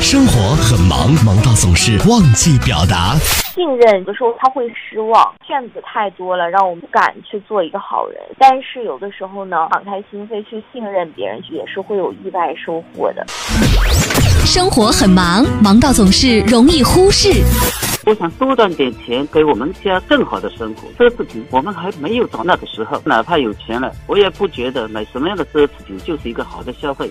生活很忙，忙到总是忘记表达。信任有的时候他会失望，骗子太多了，让我们不敢去做一个好人。但是有的时候呢，敞开心扉去信任别人，也是会有意外收获的。生活很忙，忙到总是容易忽视。我想多赚点钱，给我们家更好的生活。奢侈品我们还没有到那个时候，哪怕有钱了，我也不觉得买什么样的奢侈品就是一个好的消费。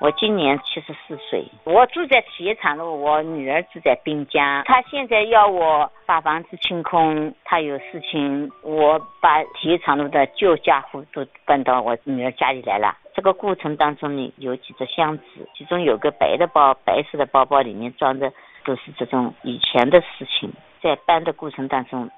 我今年七十四岁，我住在铁业厂路，我女儿住在滨江。她现在要我把房子清空，她有事情，我把铁业厂路的旧家伙都搬到我女儿家里来了。这个过程当中呢，有几只箱子，其中有个白的包，白色的包包里面装的都是这种以前的事情，在搬的过程当中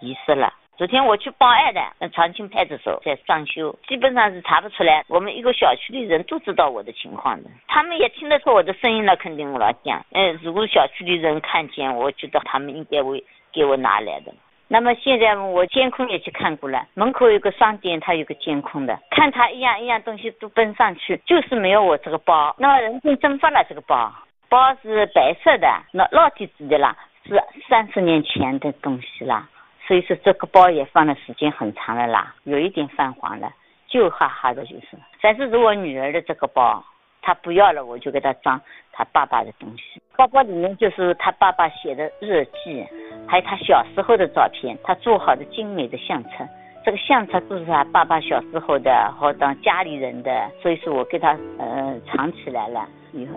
遗失了。昨天我去报案的，那长青派出所，在装修，基本上是查不出来。我们一个小区的人都知道我的情况的，他们也听得出我的声音了，肯定我老讲。嗯，如果小区的人看见，我觉得他们应该会给我拿来的。那么现在我监控也去看过了，门口有个商店，他有个监控的，看他一样一样东西都奔上去，就是没有我这个包。那么人间蒸发了这个包，包是白色的，那老底子的啦，是三十年前的东西啦。所以说这个包也放的时间很长了啦，有一点泛黄了，旧哈哈的就是。但是如果女儿的这个包，她不要了，我就给她装她爸爸的东西。包包里面就是她爸爸写的日记，还有她小时候的照片，她做好的精美的相册。这个相册都是她爸爸小时候的，或当家里人的。所以说我给她呃藏起来了。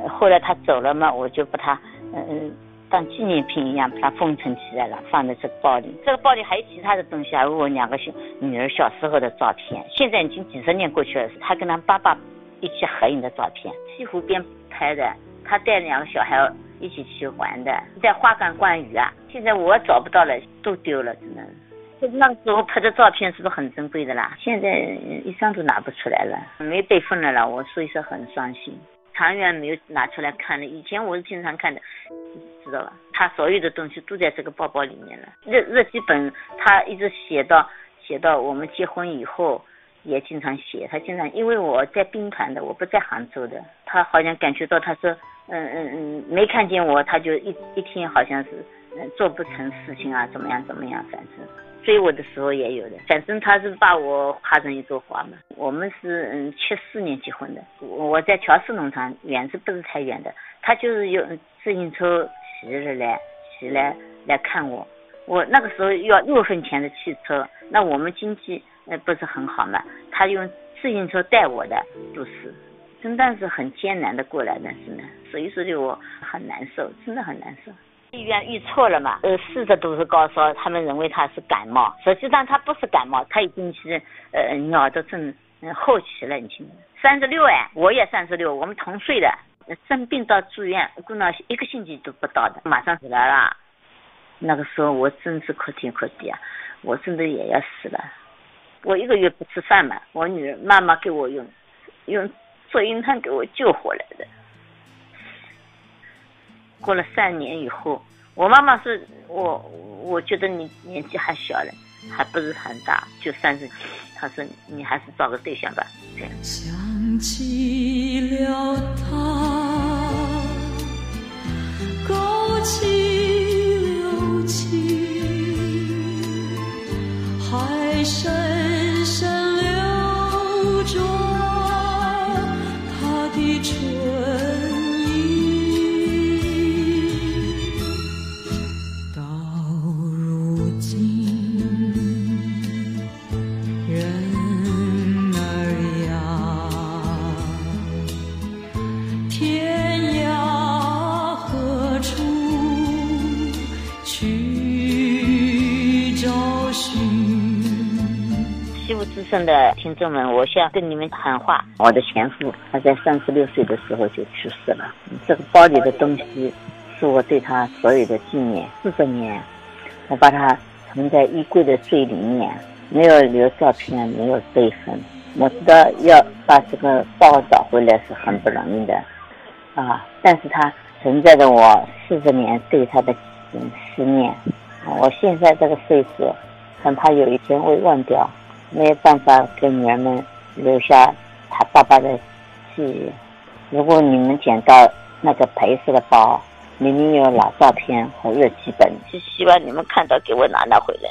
后来她走了嘛，我就把她嗯。当纪念品一样把它封存起来了，放在这个包里。这个包里还有其他的东西，还有我两个小女儿小时候的照片。现在已经几十年过去了，她跟她爸爸一起合影的照片，西湖边拍的。她带两个小孩一起去玩的，在花岗观鱼啊。现在我找不到了，都丢了，真的。那时候拍的照片是不是很珍贵的啦？现在一张都拿不出来了，没备份了啦。我所以说很伤心。长远没有拿出来看了，以前我是经常看的。知道吧？他所有的东西都在这个包包里面了。日日记本，他一直写到写到我们结婚以后，也经常写。他经常因为我在兵团的，我不在杭州的，他好像感觉到他说，嗯嗯嗯，没看见我，他就一一天好像是嗯做不成事情啊，怎么样怎么样，反正追我的时候也有的。反正他是把我画成一朵花嘛。我们是嗯七四年结婚的，我在乔氏农场，远是不是太远的？他就是用自行车。骑着来，骑来来看我。我那个时候要六分钱的汽车，那我们经济呃不是很好嘛。他用自行车带我的，都是，真的是很艰难的过来的，是呢。所以说的我很难受，真的很难受。医院预测了嘛，呃，四十度是高烧，他们认为他是感冒，实际上他不是感冒，他已经是呃尿毒症后期了，你听。三十六哎，我也三十六，我们同岁的。生病到住院，过了一个星期都不到的，马上死来了。那个时候我真是可天可地啊，我真的也要死了。我一个月不吃饭嘛，我女儿妈妈给我用用做银汤给我救活来的。过了三年以后，我妈妈说我我觉得你年纪还小嘞，还不是很大，就三十几，她说你还是找个对象吧，这样。想起了他，勾起了情，海山资深的听众们，我想跟你们喊话：我的前夫他在三十六岁的时候就去世了。这个包里的东西是我对他所有的纪念。四十年，我把它藏在衣柜的最里面，没有留照片，没有备份。我知道要把这个包找回来是很不容易的，啊，但是它存在着我四十年对他的思念。我现在这个岁数，恐怕有一天会忘掉，没有办法给女儿们留下他爸爸的记忆。如果你们捡到那个白色的包，里面有老照片和日记本，就希望你们看到给我拿拿回来。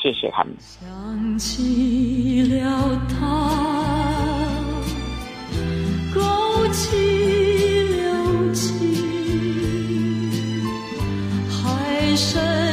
谢谢他们。想起了他，勾起了情，还深深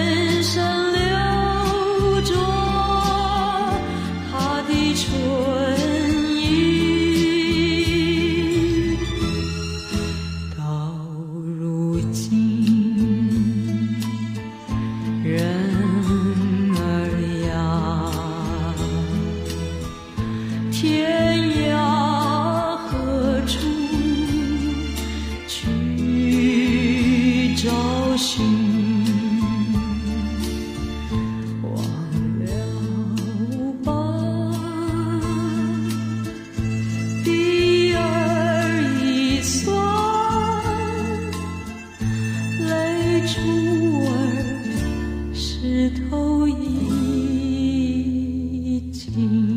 mm-hmm.